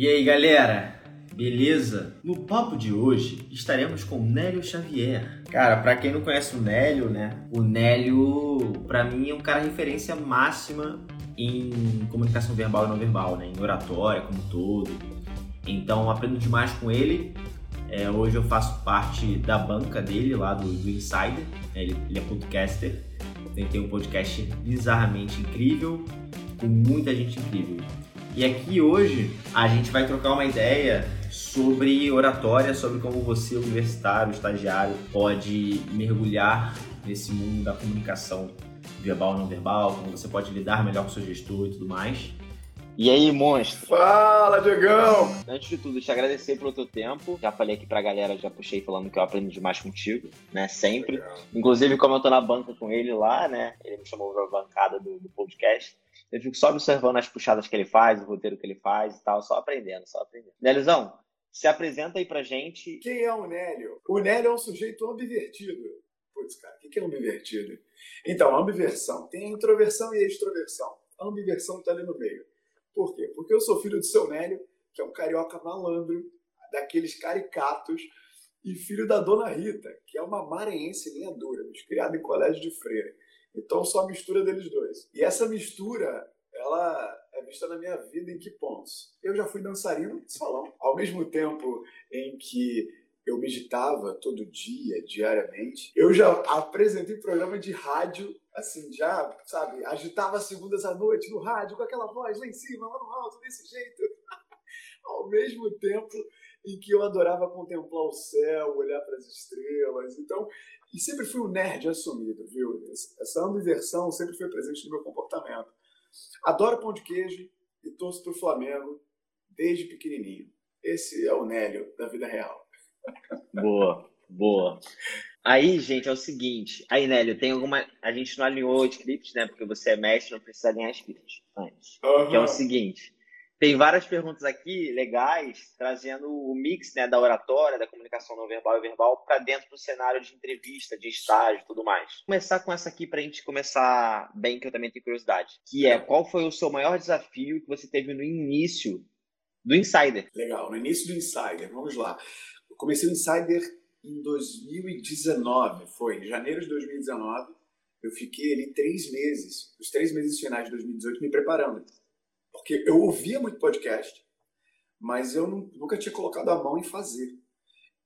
E aí, galera? Beleza? No papo de hoje estaremos com Nélio Xavier. Cara, para quem não conhece o Nélio, né? O Nélio, para mim, é um cara referência máxima em comunicação verbal e não verbal, né? Em oratória como todo. Então, aprendo demais com ele. É, hoje eu faço parte da banca dele lá do, do Insider. Né? Ele, ele é podcaster. Tem um podcast bizarramente incrível, com muita gente incrível. E aqui hoje a gente vai trocar uma ideia sobre oratória, sobre como você, universitário, estagiário, pode mergulhar nesse mundo da comunicação verbal não verbal, como você pode lidar melhor com o seu gestor e tudo mais. E aí, monstro? Fala, Diegão! Antes de tudo, te agradecer pelo teu tempo. Já falei aqui pra galera, já puxei falando que eu aprendo demais contigo, né? Sempre. Legal. Inclusive, como eu tô na banca com ele lá, né? Ele me chamou pra bancada do, do podcast. Eu fico só observando as puxadas que ele faz, o roteiro que ele faz e tal, só aprendendo, só aprendendo. Nélizão, se apresenta aí pra gente. Quem é o Nélio? O Nélio é um sujeito ambivertido. Putz, cara, o que é ambivertido? Então, ambiversão. Tem a introversão e a extroversão. A ambiversão tá ali no meio. Por quê? Porque eu sou filho do seu Nélio, que é um carioca malandro, daqueles caricatos, e filho da dona Rita, que é uma maranhense linha dura, criada em colégio de freira. Então, só a mistura deles dois. E essa mistura, ela é vista na minha vida em que pontos? Eu já fui dançarino de salão. Ao mesmo tempo em que eu meditava todo dia, diariamente, eu já apresentei programa de rádio assim, já, sabe, agitava as segundas à noite no rádio com aquela voz lá em cima, lá no alto, desse jeito. Ao mesmo tempo em que eu adorava contemplar o céu, olhar para as estrelas. Então, e sempre fui um nerd assumido, viu? Essa ambiversão sempre foi presente no meu comportamento. Adoro pão de queijo e torço para o Flamengo desde pequenininho. Esse é o Nélio da vida real. Boa, boa. Aí, gente, é o seguinte. Aí, Nélio, tem alguma. A gente não alinhou scripts, né? Porque você é mestre, não precisa alinhar scripts antes. Uhum. Que é o seguinte. Tem várias perguntas aqui legais, trazendo o mix né, da oratória, da comunicação não verbal e verbal para dentro do cenário de entrevista, de estágio e tudo mais. Vou começar com essa aqui para a gente começar bem, que eu também tenho curiosidade. Que é, qual foi o seu maior desafio que você teve no início do Insider? Legal, no início do Insider, vamos lá. Eu comecei o Insider em 2019, foi em janeiro de 2019. Eu fiquei ali três meses, os três meses finais de 2018, me preparando. Porque eu ouvia muito podcast, mas eu nunca tinha colocado a mão em fazer.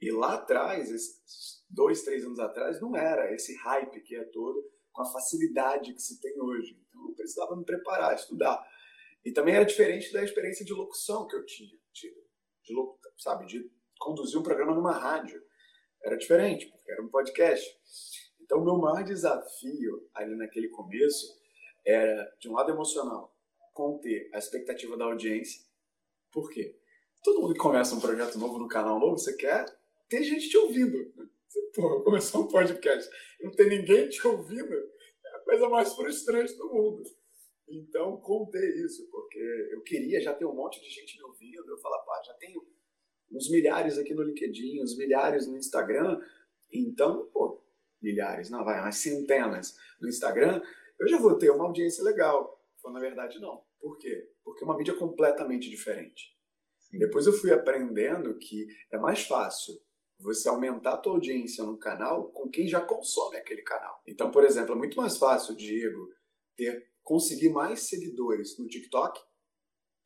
E lá atrás, esses dois, três anos atrás, não era esse hype que é todo, com a facilidade que se tem hoje. Então eu precisava me preparar, estudar. E também era diferente da experiência de locução que eu tinha de, sabe, de conduzir um programa numa rádio. Era diferente, porque era um podcast. Então, meu maior desafio ali naquele começo era, de um lado emocional, conter a expectativa da audiência. Por quê? Todo mundo que começa um projeto novo no canal novo, você quer ter gente te ouvindo. Você, porra, começar um podcast e não ter ninguém te ouvindo é a coisa mais frustrante do mundo. Então, conter isso, porque eu queria já ter um monte de gente me ouvindo. Eu falava, pá, já tenho uns milhares aqui no LinkedIn, uns milhares no Instagram. Então, pô, milhares, não, vai, umas centenas no Instagram, eu já vou ter uma audiência legal. Na verdade, não. Por quê? Porque é uma mídia completamente diferente. Sim. Depois eu fui aprendendo que é mais fácil você aumentar a tua audiência no canal com quem já consome aquele canal. Então, por exemplo, é muito mais fácil, Diego, ter conseguir mais seguidores no TikTok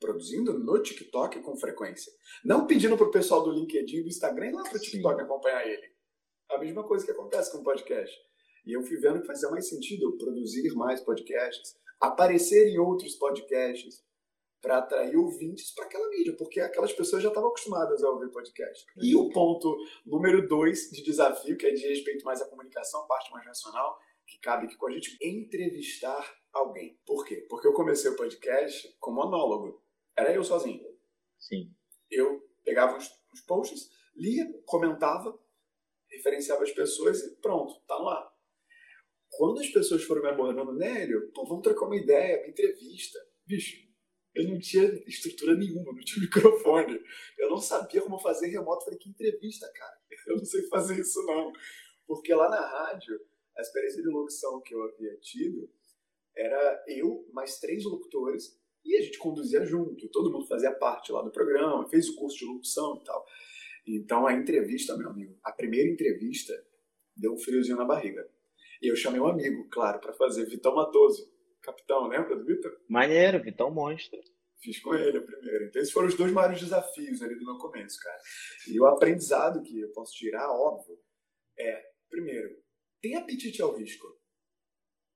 produzindo no TikTok com frequência. Não pedindo para o pessoal do LinkedIn e do Instagram ir lá para o TikTok acompanhar ele. A mesma coisa que acontece com o podcast. E eu fui vendo que fazia mais sentido produzir mais podcasts, aparecer em outros podcasts para atrair ouvintes para aquela mídia, porque aquelas pessoas já estavam acostumadas a ouvir podcast. E o ponto número dois de desafio, que é de respeito mais à comunicação, parte mais racional, que cabe aqui com a gente, entrevistar alguém. Por quê? Porque eu comecei o podcast com monólogo. Era eu sozinho. Sim. Eu pegava os, os posts, lia, comentava, referenciava as pessoas e pronto, tá no ar. Quando as pessoas foram me abordando, Nélio, pô, vamos trocar uma ideia, uma entrevista. Bicho, eu não tinha estrutura nenhuma, não tinha microfone. Eu não sabia como fazer remoto. Falei, que entrevista, cara? Eu não sei fazer isso, não. Porque lá na rádio, a experiência de locução que eu havia tido era eu, mais três locutores, E a gente conduzia junto, todo mundo fazia parte lá do programa, fez o curso de locução e tal. Então a entrevista, meu amigo, a primeira entrevista deu um friozinho na barriga. E eu chamei um amigo, claro, para fazer, Vitão Matoso, capitão, lembra do Vitor? Maneiro, Vitão monstro. Fiz com ele a primeira. Então esses foram os dois maiores desafios ali do meu começo, cara. E o aprendizado que eu posso tirar, óbvio, é, primeiro, tem apetite ao risco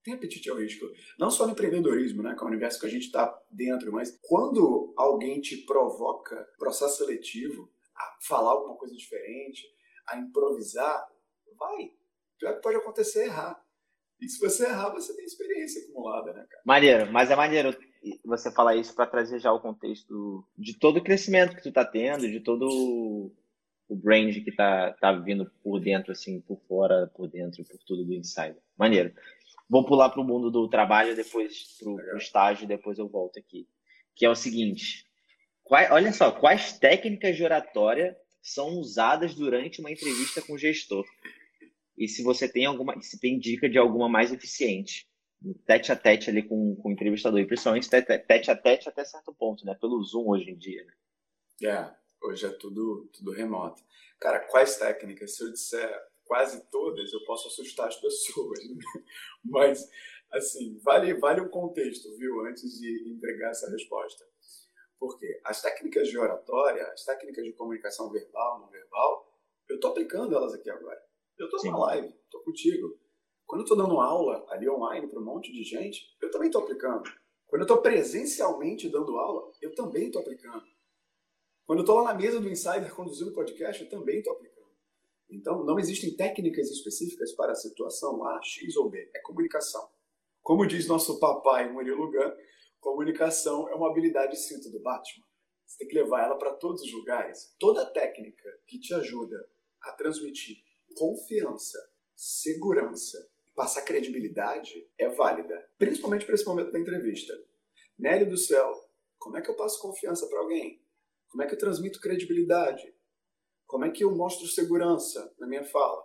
tem apetite ao risco. Não só no empreendedorismo, né, que é o universo que a gente está dentro, mas quando alguém te provoca processo seletivo, a falar alguma coisa diferente, a improvisar, vai. Pior que pode acontecer errar. E se você errar, você tem experiência acumulada, né, cara? Maneiro, mas é maneiro você falar isso para trazer já o contexto de todo o crescimento que tu tá tendo, de todo o brand que tá, tá vindo por dentro, assim, por fora, por dentro, por tudo do inside. Maneiro. Vou pular para o mundo do trabalho, depois para o estágio, depois eu volto aqui. Que é o seguinte: olha só, quais técnicas de oratória são usadas durante uma entrevista com o gestor? E se você tem alguma, se tem dica de alguma mais eficiente? Tete a tete ali com, com o entrevistador, e principalmente tete, a tete até certo ponto, né? Pelo Zoom hoje em dia. Né? É, hoje é tudo, tudo remoto. Cara, quais técnicas? Se eu disser quase todas, eu posso assustar as pessoas. Né? Mas, assim, vale, vale o contexto, viu, antes de entregar essa resposta. Porque as técnicas de oratória, as técnicas de comunicação verbal, não verbal, eu estou aplicando elas aqui agora. Eu estou numa live, estou contigo. Quando eu estou dando aula ali online para um monte de gente, eu também estou aplicando. Quando eu estou presencialmente dando aula, eu também estou aplicando. Quando eu estou lá na mesa do Insider conduzindo o podcast, eu também estou aplicando. Então, não existem técnicas específicas para a situação A, X ou B. É comunicação. Como diz nosso papai Murilo Gun, comunicação é uma habilidade cinto do Batman. Você tem que levar ela para todos os lugares. Toda técnica que te ajuda a transmitir confiança, segurança passar credibilidade é válida. Principalmente para esse momento da entrevista. Nélio do céu, como é que eu passo confiança para alguém? Como é que eu transmito credibilidade? Como é que eu mostro segurança na minha fala?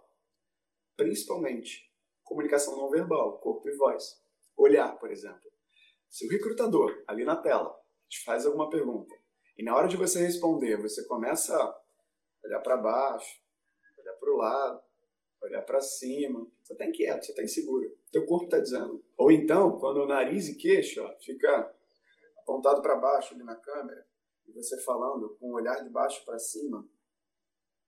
Principalmente comunicação não verbal, corpo e voz. Olhar, por exemplo. Se o recrutador, ali na tela, te faz alguma pergunta, e na hora de você responder, você começa a olhar para baixo, lado, olhar para cima, você está inquieto, você está inseguro. Teu corpo está dizendo. Ou então, quando o nariz e queixo ó, fica apontado para baixo ali na câmera, e você falando com o olhar de baixo para cima,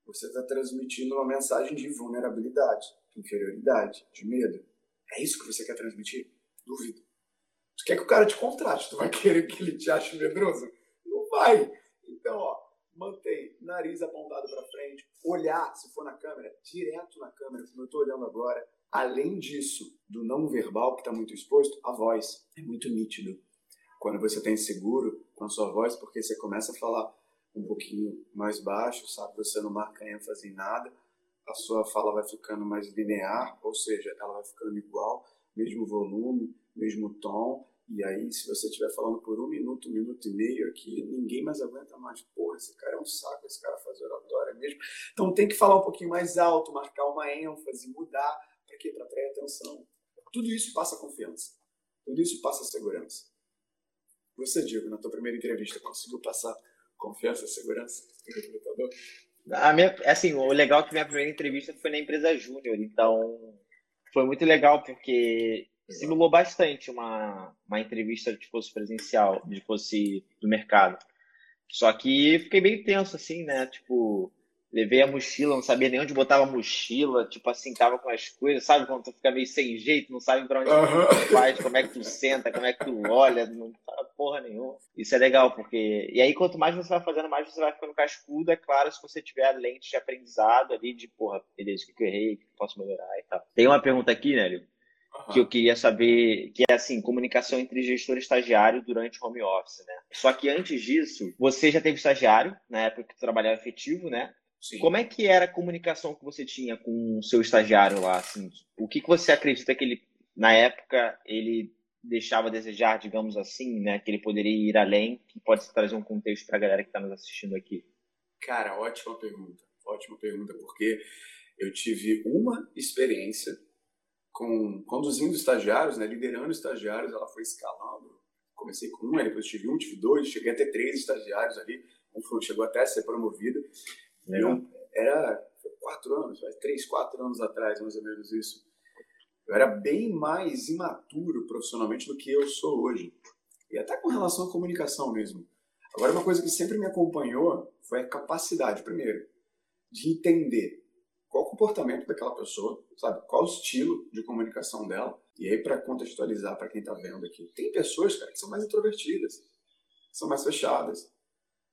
você está transmitindo uma mensagem de vulnerabilidade, de inferioridade, de medo. É isso que você quer transmitir? Duvido. Tu quer que o cara te contrate, tu vai querer que ele te ache medroso? Não vai. Então, ó, mantém nariz apontado para frente, olhar, se for na câmera, direto na câmera, como eu estou olhando agora. Além disso, do não verbal que está muito exposto, a voz é muito nítido. Quando você está inseguro com a sua voz, porque você começa a falar um pouquinho mais baixo, sabe? Você não marca ênfase em nada, a sua fala vai ficando mais linear, ou seja, ela vai ficando igual, mesmo volume, mesmo tom. E aí, se você estiver falando por um minuto, um minuto e meio aqui, ninguém mais aguenta mais. Porra, esse cara é um saco, esse cara faz oratória mesmo. Então tem que falar um pouquinho mais alto, marcar uma ênfase, mudar. Para quê? Para atrair atenção. Tudo isso passa confiança. Tudo isso passa segurança. Você, Diego, na tua primeira entrevista, conseguiu passar confiança, segurança do recrutador? A minha, assim, o legal é que minha primeira entrevista foi na empresa Júnior, então foi muito legal porque. Simulou bastante uma, uma entrevista de fosse presencial, de fosse do mercado. Só que fiquei bem tenso, assim, né? Tipo, Levei a mochila, não sabia nem onde botava a mochila, tipo assim, tava com as coisas, sabe quando tu fica meio sem jeito, não sabe pra onde uhum. tu faz, como é que tu senta, como é que tu olha, não fala porra nenhuma. Isso é legal, porque. E aí, quanto mais você vai fazendo, mais você vai ficando cascudo, é claro, se você tiver a lente de aprendizado ali, de porra, beleza, o que eu errei, o que eu posso melhorar e tal. Tem uma pergunta aqui, Nélio, Uhum. que eu queria saber, que é assim, comunicação entre gestor e estagiário durante o home office, né? Só que antes disso, você já teve estagiário, na época que trabalhava efetivo, né? Sim. Como é que era a comunicação que você tinha com o seu estagiário lá? Assim? O que, que você acredita que ele, na época, ele deixava a desejar, digamos assim, né? Que ele poderia ir além, que pode trazer um contexto para a galera que está nos assistindo aqui? Cara, ótima pergunta. Ótima pergunta, porque eu tive uma experiência com conduzindo estagiários, né, liderando estagiários, ela foi escalando, comecei com um, depois tive um, tive dois, cheguei a ter três estagiários ali, um chegou até a ser promovido. Eu, era quatro anos, três, quatro anos atrás, mais ou menos isso. Eu era bem mais imaturo profissionalmente do que eu sou hoje. E até com relação à comunicação mesmo. Agora, uma coisa que sempre me acompanhou foi a capacidade, primeiro, de entender qual o comportamento daquela pessoa, sabe? Qual o estilo de comunicação dela. E aí, para contextualizar para quem está vendo aqui, tem pessoas, cara, que são mais introvertidas, são mais fechadas,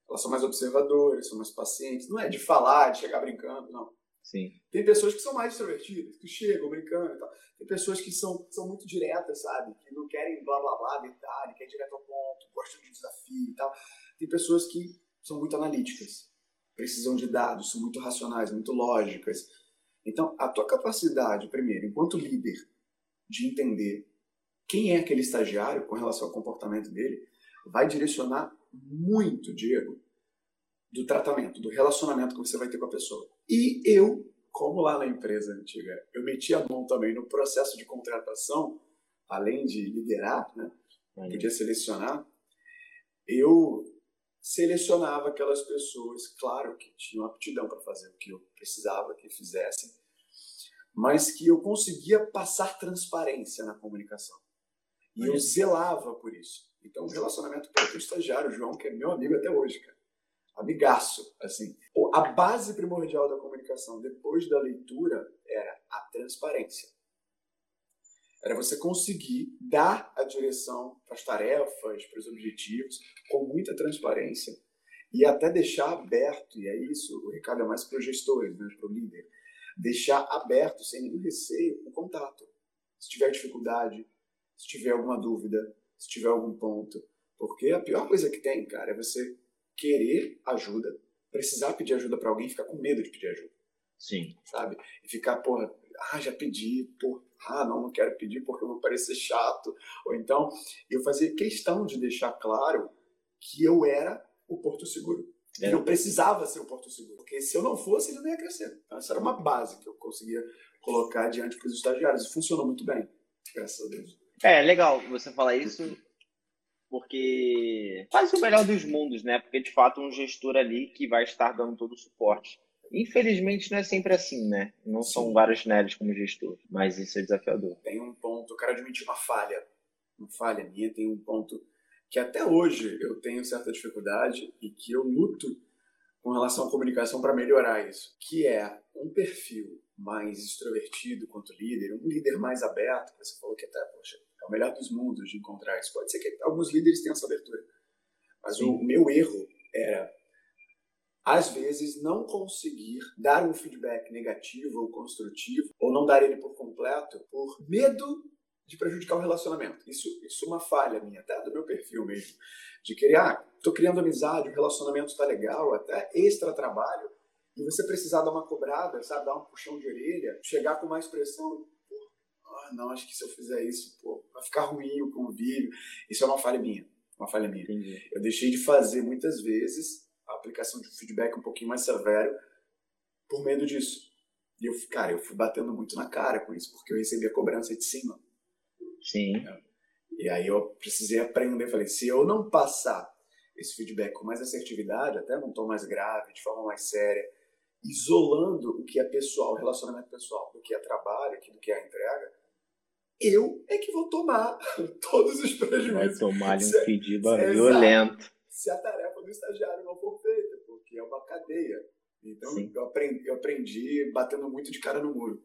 elas são mais observadoras, são mais pacientes. Não é de falar, de chegar brincando, não. Sim. Tem pessoas que são mais extrovertidas, que chegam brincando e tal. Tem pessoas que são, são muito diretas, sabe? Que não querem blá blá blá, detalhe, querem direto ao ponto, gostam de desafio e tal. Tem pessoas que são muito analíticas, precisam de dados, são muito racionais, muito lógicas. Então, a tua capacidade, primeiro, enquanto líder, de entender quem é aquele estagiário com relação ao comportamento dele, vai direcionar muito, Diego, do tratamento, do relacionamento que você vai ter com a pessoa. E eu, como lá na empresa antiga, eu meti a mão também no processo de contratação, além de liderar, né? Podia selecionar. Eu selecionava aquelas pessoas, claro que tinham aptidão para fazer o que eu precisava que fizessem, mas que eu conseguia passar transparência na comunicação. E eu zelava por isso. Então, o relacionamento com o estagiário, o João, que é meu amigo até hoje, cara amigaço, assim. A base primordial da comunicação depois da leitura era a transparência. Era você conseguir dar a direção para as tarefas, para os objetivos, com muita transparência e até deixar aberto, e é isso, o recado é mais para os gestores, né, para o líder, deixar aberto, sem nenhum receio, o contato. Se tiver dificuldade, se tiver alguma dúvida, se tiver algum ponto. Porque a pior coisa que tem, cara, é você querer ajuda, precisar pedir ajuda para alguém e ficar com medo de pedir ajuda. Sim. Sabe? E ficar, porra, ah, já pedi, porra, ah, não, não quero pedir porque eu vou parecer chato. Ou então, eu fazia questão de deixar claro que eu era o Porto Seguro. É. Eu precisava ser o Porto Seguro. Porque se eu não fosse, ele não ia crescer. Então, essa era uma base que eu conseguia colocar diante para os estagiários. E funcionou muito bem, graças a Deus. É, legal você falar isso porque faz o melhor dos mundos, né? Porque de fato um gestor ali que vai estar dando todo o suporte. Infelizmente não é sempre assim, né? Não Sim. são vários nerds como gestor, mas isso é desafiador. Tem um ponto, eu quero admitir uma falha, uma falha minha, tem um ponto que até hoje eu tenho certa dificuldade e que eu luto com relação à comunicação para melhorar isso, que é um perfil mais extrovertido quanto líder, um líder mais aberto, você falou que até, poxa, é o melhor dos mundos de encontrar isso. Pode ser que alguns líderes tenham essa abertura. Mas Sim. o meu erro era, às vezes, não conseguir dar um feedback negativo ou construtivo, ou não dar ele por completo, por medo de prejudicar o relacionamento. Isso, isso é uma falha minha, até do meu perfil mesmo. De querer, ah, tô criando amizade, o relacionamento está legal, até extra trabalho, e você precisar dar uma cobrada, sabe, dar um puxão de orelha, chegar com mais pressão, ah, não, acho que se eu fizer isso, pô, vai ficar ruim o convívio. Isso é uma falha minha, uma falha minha. Entendi. Eu deixei de fazer muitas vezes aplicação de feedback um pouquinho mais severo por medo disso. E eu, cara, eu fui batendo muito na cara com isso, porque eu recebi a cobrança de cima. Sim. É. E aí eu precisei aprender, falei, se eu não passar esse feedback com mais assertividade, até num tom mais grave, de forma mais séria, isolando o que é pessoal, relacionamento pessoal, do que é trabalho, do que é entrega, eu é que vou tomar todos os prejuízos. Vai tomar um pedido violento. Se a tarefa do estagiário não for cadeia. Então eu aprendi, eu aprendi batendo muito de cara no muro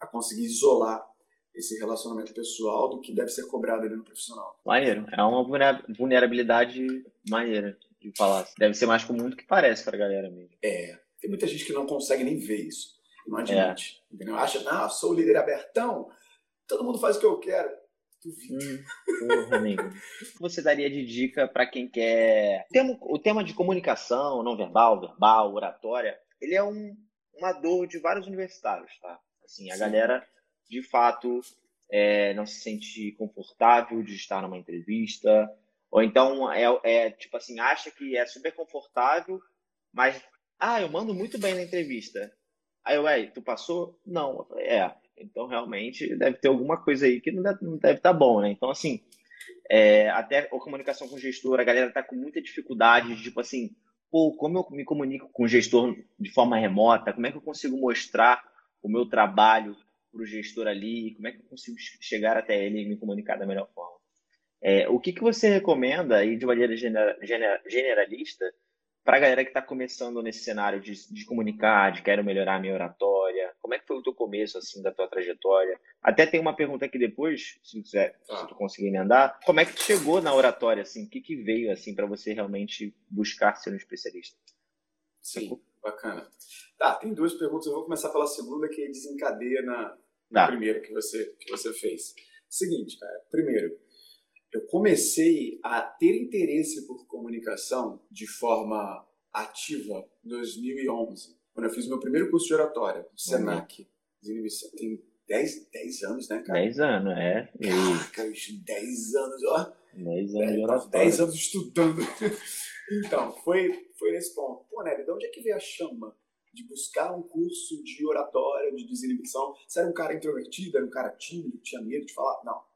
a conseguir isolar esse relacionamento pessoal do que deve ser cobrado ali no profissional. Maneiro. É uma vulnerabilidade maneira de falar. Deve ser mais comum do que parece para a galera mesmo. É. Tem muita gente que não consegue nem ver isso. Não admite. É. Entendeu? Acha, não, sou o líder abertão, todo mundo faz o que eu quero. Duvido. Hum, amigo. o que você daria de dica para quem quer. O tema de comunicação, não verbal, verbal, oratória, ele é um, uma dor de vários universitários, tá? Assim, a Sim. galera, de fato, é, não se sente confortável de estar numa entrevista, ou então é, é tipo assim, acha que é super confortável, mas ah, eu mando muito bem na entrevista. Aí, ué, tu passou? Não. É. Então, realmente, deve ter alguma coisa aí que não deve, estar tá bom, né? Então, assim, é, até a comunicação com o gestor, a galera tá com muita dificuldade, tipo assim, pô, como eu me comunico com o gestor de forma remota, como é que eu consigo mostrar o meu trabalho para o gestor ali, como é que eu consigo chegar até ele e me comunicar da melhor forma. É, o que, que você recomenda aí de maneira generalista para a galera que está começando nesse cenário de, de comunicar, de quero melhorar a minha oratória? Como é que foi o teu começo, assim, da tua trajetória? Até tem uma pergunta aqui depois, se tu, quiser, ah. se tu conseguir emendar. Como é que tu chegou na oratória, assim? O que, que veio, assim, para você realmente buscar ser um especialista? Sim, bacana. Tá, tem duas perguntas. Eu vou começar pela segunda, que desencadeia na, na tá. primeira que você, que você fez. Seguinte, cara. Primeiro, eu comecei a ter interesse por comunicação de forma ativa em 2011, quando eu fiz meu primeiro curso de oratória, no Senac. Tem 10, 10 anos, né, cara? 10 anos, é. Caraca, 10 anos, ó. 10 anos de oratória. 10 anos estudando. então, foi, foi nesse ponto. Pô, Nelly, de onde é que veio a chama de buscar um curso de oratória, de desinibição? Você era um cara introvertido, era um cara tímido, tinha medo de falar? Não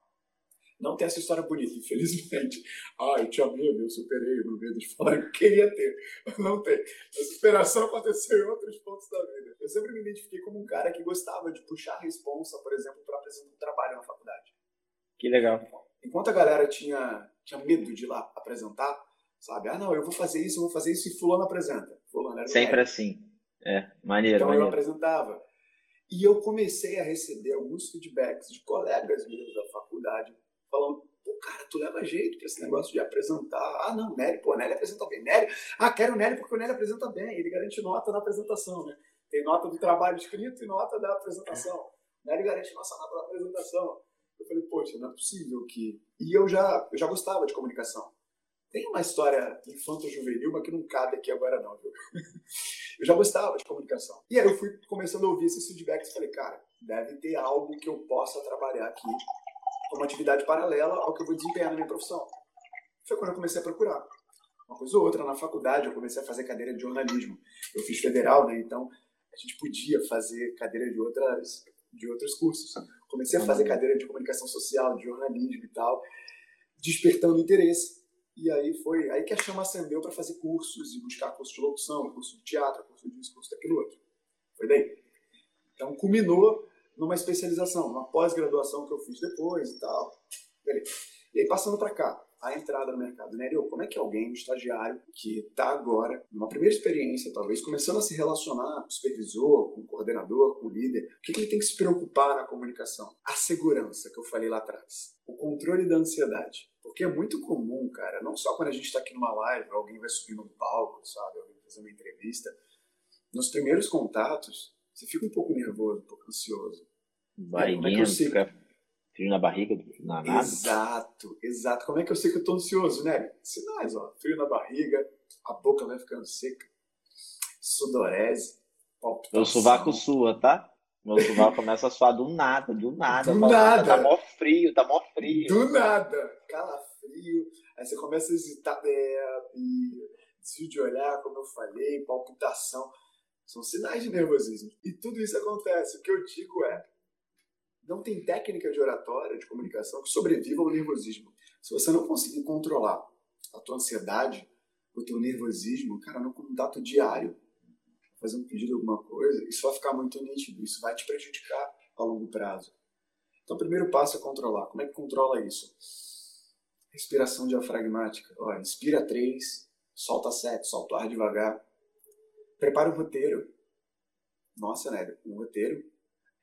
não tem essa história bonita, infelizmente. Ah, eu tinha medo, eu superei o meu medo de falar, eu queria ter. Não tem. A superação aconteceu em outros pontos da vida. Eu sempre me identifiquei como um cara que gostava de puxar a responsa, por exemplo, para apresentar um trabalho na faculdade. Que legal. Enquanto a galera tinha, tinha medo de ir lá apresentar, sabe? Ah, não, eu vou fazer isso, eu vou fazer isso, e fulano apresenta. Fulano era Sempre assim. É, maneiro, Então maneiro. eu apresentava. E eu comecei a receber alguns feedbacks de colegas meus da faculdade falando, pô, cara, tu leva jeito pra esse negócio de apresentar. Ah, não, Nery, pô, Nery apresenta bem. Nery, ah, quero o Nery porque o Nery apresenta bem. Ele garante nota na apresentação, né? Tem nota do trabalho escrito e nota da apresentação. Nery garante nossa nota da apresentação. Eu falei, poxa, não é possível que... E eu já, eu já gostava de comunicação. Tem uma história infanto-juvenil, mas que não cabe aqui agora não, viu? eu já gostava de comunicação. E aí eu fui começando a ouvir esses feedbacks e falei, cara, deve ter algo que eu possa trabalhar aqui uma atividade paralela ao que eu vou desempenhar na minha profissão. Foi quando eu comecei a procurar. Uma coisa ou outra, na faculdade eu comecei a fazer cadeira de jornalismo. Eu fiz federal, né? Então a gente podia fazer cadeira de outras de outros cursos. Comecei a fazer cadeira de comunicação social, de jornalismo e tal, despertando interesse. E aí foi aí que a chama acendeu para fazer cursos e buscar curso de locução, curso de teatro, curso disso, curso daquilo outro. Foi daí. Então culminou numa especialização, numa pós-graduação que eu fiz depois e tal. Beleza. E aí, passando para cá, a entrada no mercado, né? Eu, como é que alguém, um estagiário, que está agora, numa primeira experiência, talvez, começando a se relacionar com o supervisor, com o coordenador, com o líder, o que, que ele tem que se preocupar na comunicação? A segurança, que eu falei lá atrás. O controle da ansiedade. Porque é muito comum, cara, não só quando a gente está aqui numa live, alguém vai subir num palco, sabe? Alguém vai fazer uma entrevista. Nos primeiros contatos, você fica um pouco nervoso, um pouco ansioso. Barriguinha, é fica frio na barriga, na nada. Exato, exato. Como é que eu sei que eu tô ansioso, né? Sinais, ó. Frio na barriga, a boca vai ficando seca, sudorese, palpitação. Meu sovaco sua, tá? Meu sovaco começa a suar do nada, do nada. Do nada. Tá mó frio, tá mó frio. Do nada. Calafrio. Aí você começa a hesitar, é, e desvio de olhar, como eu falei, palpitação. São sinais de nervosismo. E tudo isso acontece. O que eu digo é, não tem técnica de oratória, de comunicação que sobreviva ao nervosismo. Se você não conseguir controlar a tua ansiedade, o teu nervosismo, cara, no contato diário, fazer um pedido, alguma coisa, isso vai ficar muito nítido, isso vai te prejudicar a longo prazo. Então, o primeiro passo é controlar. Como é que controla isso? Respiração diafragmática. Ó, inspira três, solta sete, solta o ar devagar. Prepara um roteiro. Nossa, né? Um roteiro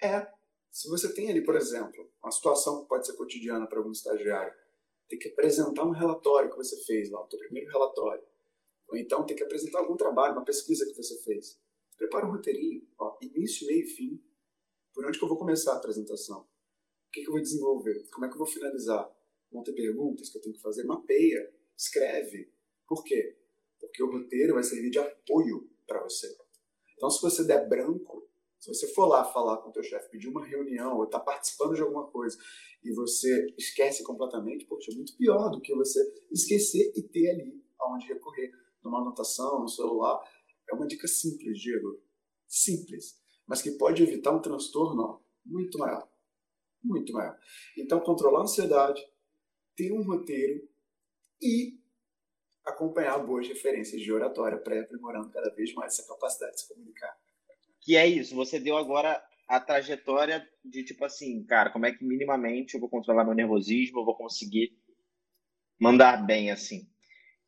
é se você tem ali, por exemplo, uma situação que pode ser cotidiana para algum estagiário, tem que apresentar um relatório que você fez lá, o seu primeiro relatório. Ou então tem que apresentar algum trabalho, uma pesquisa que você fez. Prepara um roteirinho, ó, início, meio e fim. Por onde que eu vou começar a apresentação? O que, que eu vou desenvolver? Como é que eu vou finalizar? Vão ter perguntas que eu tenho que fazer? Mapeia, escreve. Por quê? Porque o roteiro vai servir de apoio para você. Então, se você der branco, se você for lá falar com o teu chefe, pedir uma reunião ou estar tá participando de alguma coisa e você esquece completamente, poxa, é muito pior do que você esquecer e ter ali aonde recorrer, numa anotação, no celular. É uma dica simples, Diego. Simples, mas que pode evitar um transtorno muito maior. Muito maior. Então, controlar a ansiedade, ter um roteiro e acompanhar boas referências de oratória para ir aprimorando cada vez mais essa capacidade de se comunicar. Que é isso, você deu agora a trajetória de tipo assim, cara, como é que minimamente eu vou controlar meu nervosismo, eu vou conseguir mandar bem assim.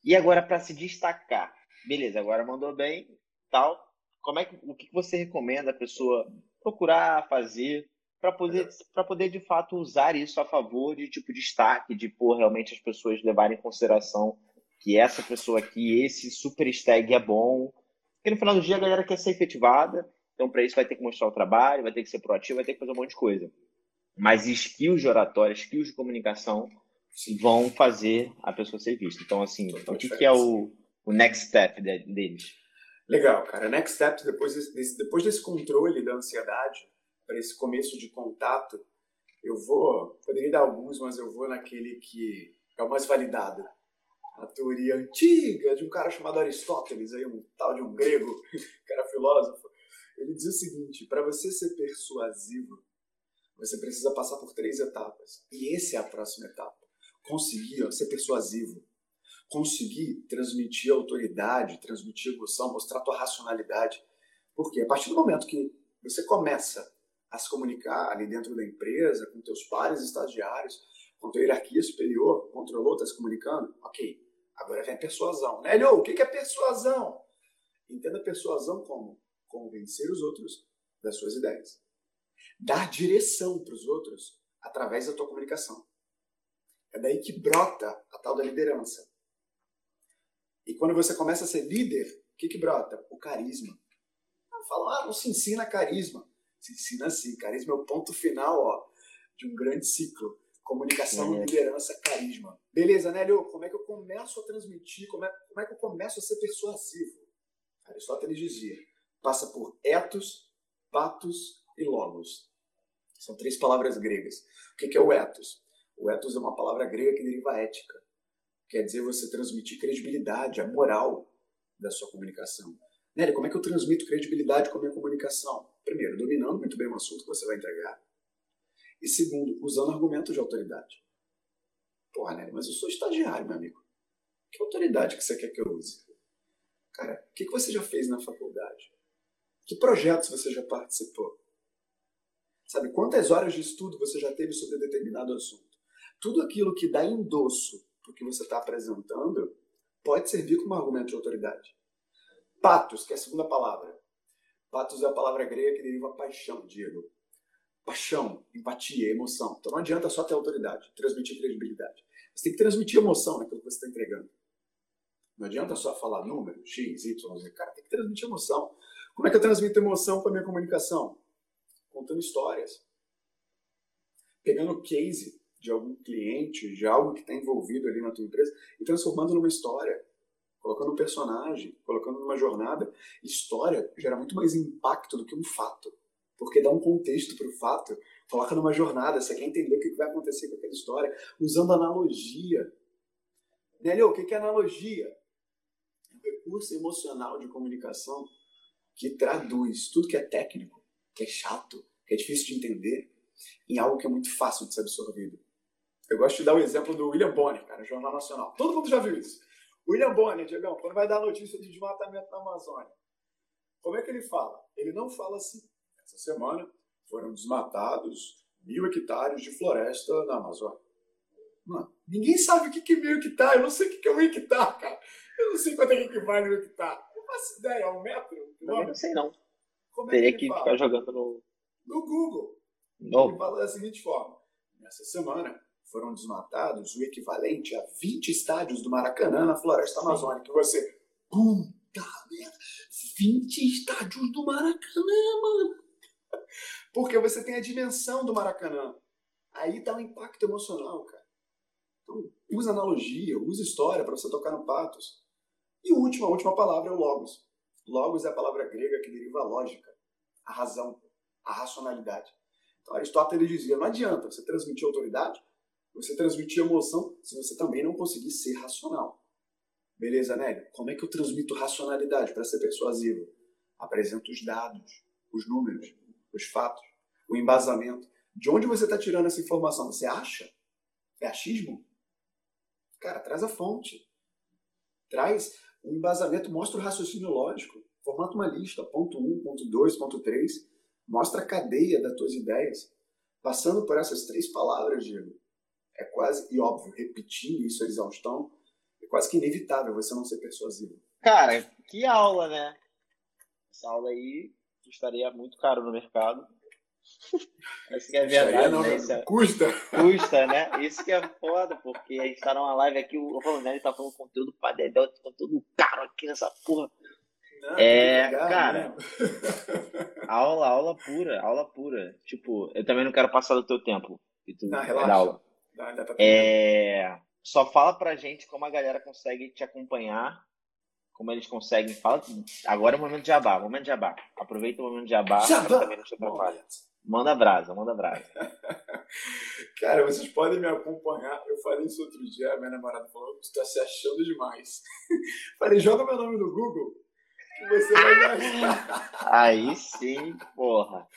E agora para se destacar, beleza, agora mandou bem, tal. Como é que o que você recomenda a pessoa procurar fazer para poder para poder de fato usar isso a favor de tipo destaque, de pôr realmente as pessoas levarem em consideração que essa pessoa aqui, esse super stag é bom. Porque no final do dia a galera quer ser efetivada, então para isso vai ter que mostrar o trabalho, vai ter que ser proativo, vai ter que fazer um monte de coisa. Mas skills de oratória, skills de comunicação Sim. vão fazer a pessoa ser vista. Então, assim, Total o que, que, é o, o next step deles? Legal, cara. Next step, depois desse, depois desse controle da ansiedade, para esse começo de contato, eu vou, poderia dar alguns, mas eu vou naquele que é o mais validado, a teoria antiga de um cara chamado Aristóteles, aí um tal de um grego, que era filósofo. Ele diz o seguinte: para você ser persuasivo, você precisa passar por três etapas. E essa é a próxima etapa. Conseguir ó, ser persuasivo, conseguir transmitir autoridade, transmitir emoção, mostrar tua racionalidade. Porque a partir do momento que você começa a se comunicar ali dentro da empresa, com teus pares estagiários, com tua hierarquia superior, controlou, está se comunicando, ok. Agora vem a persuasão. Né? o que é persuasão? Entenda persuasão como convencer os outros das suas ideias. Dar direção para os outros através da tua comunicação. É daí que brota a tal da liderança. E quando você começa a ser líder, o que, que brota? O carisma. Falam, ah, não se ensina carisma. Se ensina assim. Carisma é o ponto final ó, de um grande ciclo. Comunicação, uhum. liderança, carisma. Beleza, né, Leo? Como é que eu começo a transmitir? Como é, como é que eu começo a ser persuasivo? Aristóteles dizia: passa por etos, patos e logos. São três palavras gregas. O que é o etos? O etos é uma palavra grega que deriva ética. Quer dizer você transmitir credibilidade, a moral da sua comunicação. Nélia, como é que eu transmito credibilidade com a minha comunicação? Primeiro, dominando muito bem o assunto que você vai entregar. E segundo, usando argumentos de autoridade. Porra, Nery, mas eu sou estagiário, meu amigo. Que autoridade que você quer que eu use? Cara, o que, que você já fez na faculdade? Que projetos você já participou? Sabe, quantas horas de estudo você já teve sobre determinado assunto? Tudo aquilo que dá endosso para o que você está apresentando pode servir como argumento de autoridade. Patos, que é a segunda palavra. Patos é a palavra grega que deriva paixão, Diego paixão, empatia, emoção. Então não adianta só ter autoridade, transmitir credibilidade. Você tem que transmitir emoção naquilo que você está entregando. Não adianta só falar número, X, Y, Z. Cara, tem que transmitir emoção. Como é que eu transmito emoção com a minha comunicação? Contando histórias. Pegando case de algum cliente, de algo que está envolvido ali na tua empresa e transformando numa história. Colocando um personagem, colocando numa jornada. História gera muito mais impacto do que um fato porque dá um contexto para o fato, coloca numa jornada, você quer entender o que vai acontecer com aquela história, usando analogia. Nélio, o que é analogia? É recurso emocional de comunicação que traduz tudo que é técnico, que é chato, que é difícil de entender, em algo que é muito fácil de ser absorvido. Eu gosto de dar o exemplo do William Bonner, cara, Jornal Nacional. Todo mundo já viu isso. William Bonner, Diegão, quando vai dar notícia de desmatamento na Amazônia, como é que ele fala? Ele não fala assim. Essa semana foram desmatados mil hectares de floresta na Amazônia. Mano, ninguém sabe o que é mil hectares. Eu não sei o que é um hectare, cara. Eu não sei quanto é que vale um hectare. Não faço ideia. É um metro? Não, não sei não. Como é Teria que, que ficar jogando no... No Google. No. Ele fala da seguinte forma. Nessa semana foram desmatados o equivalente a 20 estádios do Maracanã na floresta amazônica. E você... Puta merda! 20 estádios do Maracanã, mano! Porque você tem a dimensão do Maracanã. Aí dá um impacto emocional, cara. Então, usa analogia, usa história para você tocar no patos. E o último, a última palavra é o logos. Logos é a palavra grega que deriva a lógica, a razão, a racionalidade. Então, Aristóteles dizia: não adianta você transmitir autoridade, você transmitir emoção, se você também não conseguir ser racional. Beleza, Nélio? Como é que eu transmito racionalidade para ser persuasivo? Apresento os dados, os números, os fatos, o embasamento. De onde você está tirando essa informação? Você acha? É achismo? Cara, traz a fonte. Traz o um embasamento, mostra o raciocínio lógico. Formata uma lista, ponto 1, ponto 2, ponto 3. Mostra a cadeia das tuas ideias. Passando por essas três palavras, Diego. É quase, e óbvio, repetindo isso a exaustão, é quase que inevitável você não ser persuasivo. Cara, que aula, né? Essa aula aí estaria muito caro no mercado. Isso que é verdade, não, né? Isso é... Custa. Custa, né? Isso que é foda, porque a gente tá numa live aqui, o Ronaldo tá falando conteúdo pra dedéu, conteúdo caro aqui nessa porra. Não, é, cara, aula, aula pura, aula pura. Tipo, eu também não quero passar do teu tempo. E tu não, relaxa. Aula. Dá é, só fala pra gente como a galera consegue te acompanhar como eles conseguem. Fala, agora é o momento de jabá, momento de jabá. Aproveita o momento de jabá, jabá. também não te. Manda brasa, manda brasa. Cara, vocês podem me acompanhar. Eu falei isso outro dia, a minha namorada falou que tu tá se achando demais. falei, joga meu nome no Google que você vai me achar. Aí sim, porra.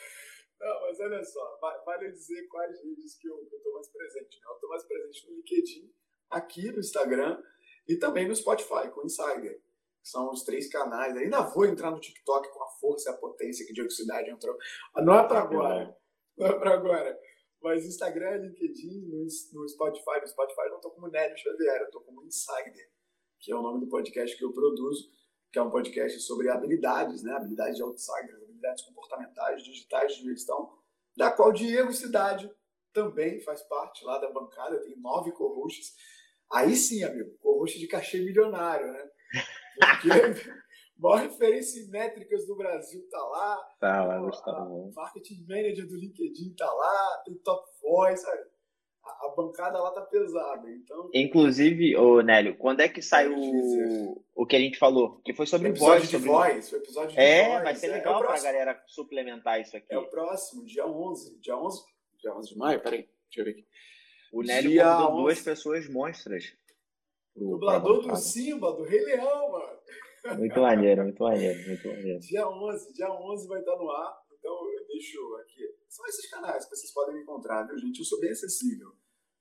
Não, mas olha só, vale dizer quais vídeos que eu, que eu tô mais presente. Né? Eu tô mais presente no LinkedIn, aqui no Instagram e também no Spotify, com o Insider são os três canais. Ainda vou entrar no TikTok com a força e a potência que Diego Cidade entrou. Não é para agora. Não é para agora. Mas Instagram, LinkedIn, no, Spotify. No Spotify eu não estou como Nélio Xavier, eu estou como Insider, que é o nome do podcast que eu produzo, que é um podcast sobre habilidades, né? habilidades de outsiders, habilidades comportamentais, digitais de gestão, da qual Diego Cidade também faz parte lá da bancada, tem nove co-hosts. Aí sim, amigo, co-host de cachê milionário, né? Porque maior referência em métricas do Brasil tá lá. Tá lá, então, tá bom. Marketing Manager do LinkedIn tá lá, tem Top Voice, sabe? A, a bancada lá tá pesada, então... Inclusive, ô Nélio, quando é que sai o, o que a gente falou? Que foi sobre o episódio voz. De sobre... voz, o episódio de é, voz. vai ser legal é, pra galera suplementar isso aqui. É o próximo, dia 11. Dia 11, dia 11 de maio, peraí, deixa eu ver aqui. O Nélio dia convidou 11. duas pessoas monstras. Dublador do Simba, do Rei Leão, mano. Muito maneiro, muito maneiro, muito maneiro. Dia 11, dia 11 vai estar no ar, então eu deixo aqui. São esses canais que vocês podem me encontrar, viu, gente? Eu sou bem acessível.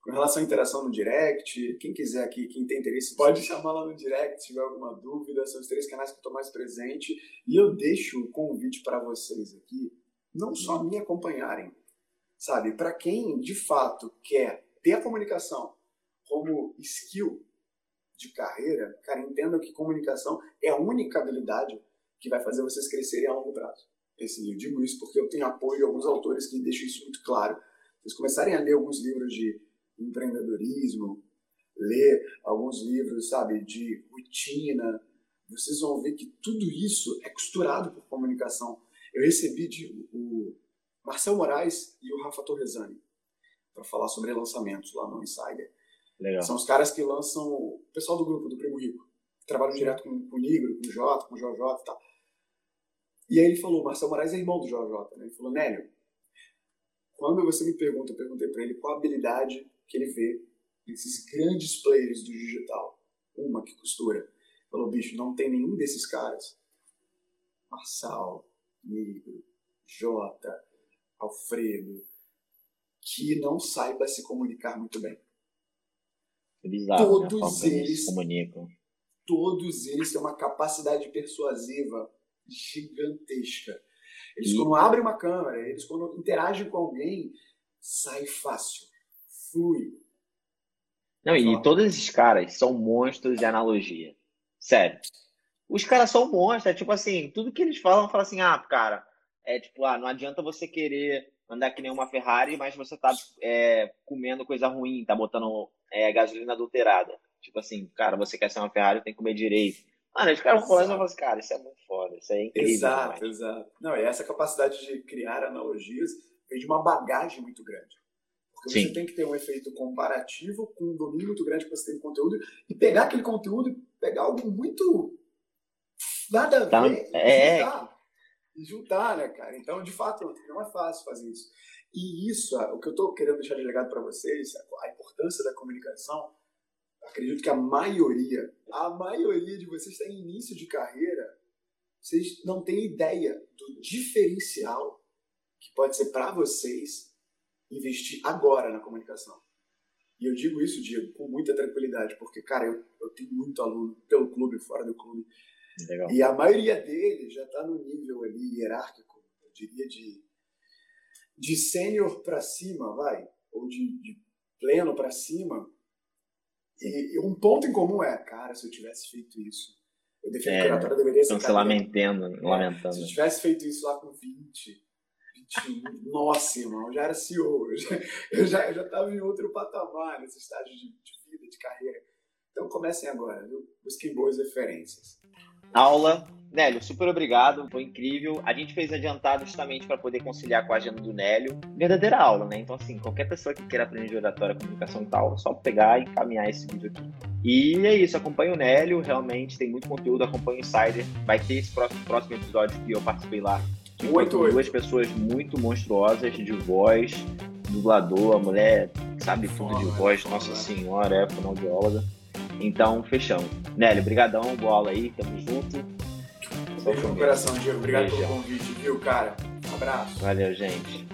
Com relação à interação no direct, quem quiser aqui, quem tem interesse, pode chamar lá no direct se tiver alguma dúvida. São os três canais que eu estou mais presente. E eu deixo o convite para vocês aqui, não só me acompanharem, sabe? Para quem de fato quer ter a comunicação como skill de carreira, cara, entendam que comunicação é a única habilidade que vai fazer vocês crescerem a longo prazo. Esse, eu digo isso porque eu tenho apoio de alguns autores que deixam isso muito claro. Vocês começarem a ler alguns livros de empreendedorismo, ler alguns livros, sabe, de rotina, vocês vão ver que tudo isso é costurado por comunicação. Eu recebi de, o Marcel Moraes e o Rafa Torresani para falar sobre lançamentos lá no Insider. Legal. São os caras que lançam o pessoal do grupo do Primo Rico. Trabalham Sim. direto com, com o Nigro, com o Jota, com o JJ e tal. E aí ele falou, Marcelo Moraes é irmão do JJ, né? Ele falou, Nélio, quando você me pergunta, eu perguntei para ele qual a habilidade que ele vê nesses grandes players do digital. Uma que costura. Ele falou, bicho, não tem nenhum desses caras. Marçal, Nigro, Jota, Alfredo, que não saiba se comunicar muito bem. É bizarro, né? todos né? eles comunicam. Todos eles têm uma capacidade persuasiva gigantesca. Eles, e... quando abrem uma câmera, eles, quando interagem com alguém, sai fácil, flui. Não, e todos esses caras são monstros de analogia. Sério. Os caras são monstros, é tipo assim, tudo que eles falam, fala assim, ah, cara, é tipo, ah, não adianta você querer andar que nem uma Ferrari, mas você tá é, comendo coisa ruim, tá botando é, gasolina adulterada. Tipo assim, cara, você quer ser uma Ferrari, tem que comer direito. Mano, os caras falando, eu falo assim, cara, isso é muito foda, isso é incrível. Exato, demais. exato. Não, e essa capacidade de criar analogias vem de uma bagagem muito grande. Porque Sim. você tem que ter um efeito comparativo com um domínio muito grande que você tem de conteúdo e pegar aquele conteúdo e pegar algo muito nada a tá, ver. É, e juntar, né, cara? Então, de fato, não é fácil fazer isso. E isso, o que eu estou querendo deixar de legado para vocês, a importância da comunicação, acredito que a maioria, a maioria de vocês está em início de carreira, vocês não têm ideia do diferencial que pode ser para vocês investir agora na comunicação. E eu digo isso, Diego, com muita tranquilidade, porque, cara, eu, eu tenho muito aluno pelo clube, fora do clube. Legal. E a maioria deles já está no nível ali hierárquico, eu diria de, de sênior para cima, vai, ou de, de pleno para cima. E, e, um ponto em comum é, cara, se eu tivesse feito isso, eu defendo é, que a oratória deveria ser. Estão se lamentando, é, lamentando. Se eu tivesse feito isso lá com 20, 21, nossa, irmão, eu já era CEO, eu já, eu já, eu já estava em outro patamar nesse estágio de, de vida, de carreira. Então comecem agora, viu? Busquem boas referências. Aula. Nélio, super obrigado, foi incrível. A gente fez adiantado justamente para poder conciliar com a agenda do Nélio. Verdadeira aula, né? Então, assim, qualquer pessoa que queira aprender de oratória, comunicação e tal, é só pegar e encaminhar esse vídeo aqui. E é isso, acompanha o Nélio, realmente tem muito conteúdo, acompanha o Insider. Vai ter esse próximo, próximo episódio que eu participei lá. Que foi com duas pessoas muito monstruosas de voz, dublador, a mulher sabe tudo de voz, nossa senhora, é fonoaudióloga. Então, fechamos. Nélio, brigadão, bola aí, tamo junto. Beijo no coração, Diego. Obrigado Beijão. pelo convite, viu, cara? Um abraço. Valeu, gente.